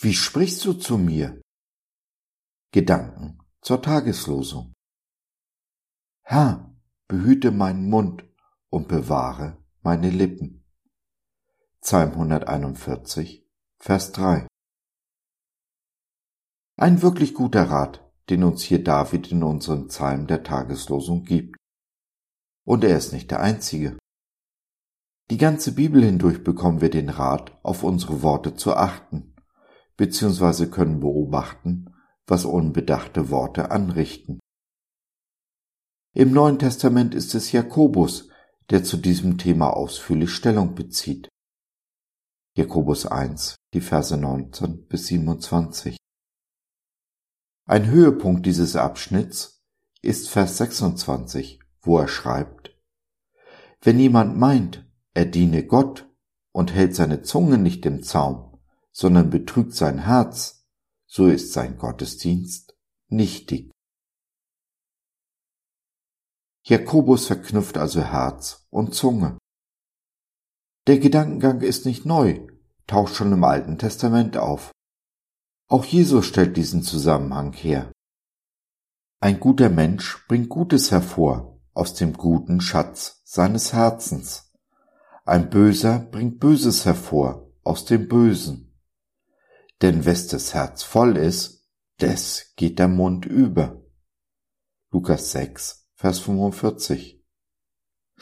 Wie sprichst du zu mir? Gedanken zur Tageslosung. Herr, behüte meinen Mund und bewahre meine Lippen. Psalm 141, Vers 3. Ein wirklich guter Rat, den uns hier David in unserem Psalm der Tageslosung gibt. Und er ist nicht der einzige. Die ganze Bibel hindurch bekommen wir den Rat, auf unsere Worte zu achten, beziehungsweise können beobachten, was unbedachte Worte anrichten. Im Neuen Testament ist es Jakobus, der zu diesem Thema ausführlich Stellung bezieht. Jakobus 1, die Verse 19 bis 27. Ein Höhepunkt dieses Abschnitts ist Vers 26, wo er schreibt, Wenn jemand meint, er diene Gott und hält seine Zunge nicht im Zaum, sondern betrügt sein Herz, so ist sein Gottesdienst nichtig. Jakobus verknüpft also Herz und Zunge. Der Gedankengang ist nicht neu, taucht schon im Alten Testament auf. Auch Jesus stellt diesen Zusammenhang her. Ein guter Mensch bringt Gutes hervor aus dem guten Schatz seines Herzens. Ein Böser bringt Böses hervor aus dem Bösen. Denn wes das Herz voll ist, des geht der Mund über. Lukas 6, Vers 45.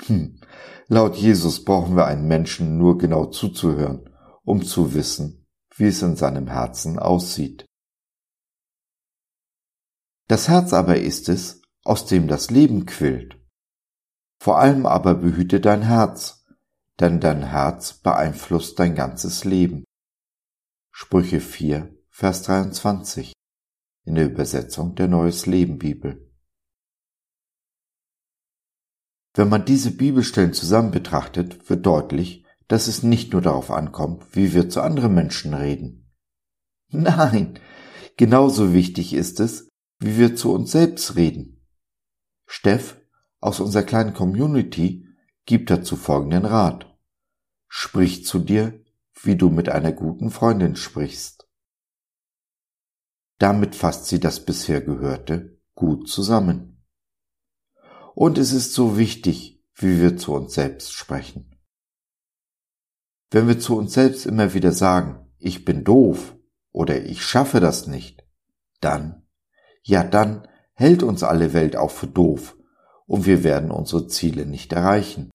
Hm. Laut Jesus brauchen wir einen Menschen nur genau zuzuhören, um zu wissen, wie es in seinem Herzen aussieht. Das Herz aber ist es, aus dem das Leben quillt. Vor allem aber behüte dein Herz, denn dein Herz beeinflusst dein ganzes Leben. Sprüche 4, Vers 23 in der Übersetzung der Neues Leben Bibel. Wenn man diese Bibelstellen zusammen betrachtet, wird deutlich, dass es nicht nur darauf ankommt, wie wir zu anderen Menschen reden. Nein, genauso wichtig ist es, wie wir zu uns selbst reden. Steff aus unserer kleinen Community gibt dazu folgenden Rat. Sprich zu dir, wie du mit einer guten Freundin sprichst. Damit fasst sie das bisher Gehörte gut zusammen. Und es ist so wichtig, wie wir zu uns selbst sprechen. Wenn wir zu uns selbst immer wieder sagen, ich bin doof oder ich schaffe das nicht, dann, ja dann hält uns alle Welt auch für doof und wir werden unsere Ziele nicht erreichen.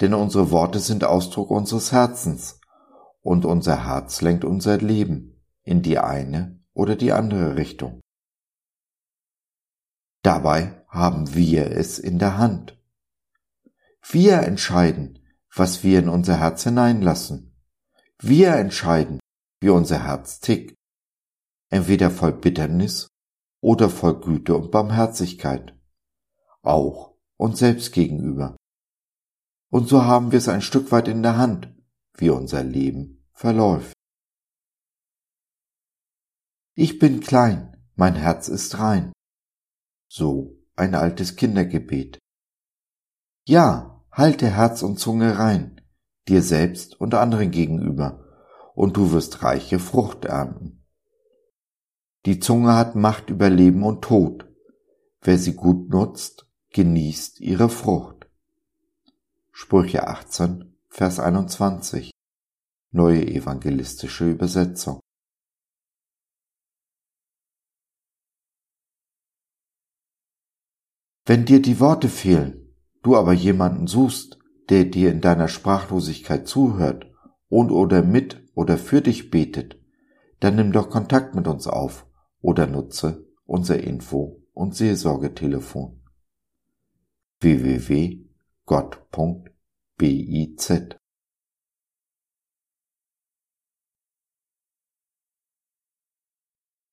Denn unsere Worte sind Ausdruck unseres Herzens und unser Herz lenkt unser Leben in die eine oder die andere Richtung. Dabei haben wir es in der Hand. Wir entscheiden, was wir in unser Herz hineinlassen. Wir entscheiden, wie unser Herz tickt. Entweder voll Bitternis oder voll Güte und Barmherzigkeit. Auch uns selbst gegenüber. Und so haben wir es ein Stück weit in der Hand, wie unser Leben verläuft. Ich bin klein, mein Herz ist rein. So ein altes Kindergebet. Ja, halte Herz und Zunge rein, dir selbst und anderen gegenüber, und du wirst reiche Frucht ernten. Die Zunge hat Macht über Leben und Tod. Wer sie gut nutzt, genießt ihre Frucht. Sprüche 18, Vers 21. Neue evangelistische Übersetzung. Wenn dir die Worte fehlen, du aber jemanden suchst, der dir in deiner Sprachlosigkeit zuhört und oder mit oder für dich betet, dann nimm doch Kontakt mit uns auf oder nutze unser Info- und Seelsorgetelefon www.gott.biz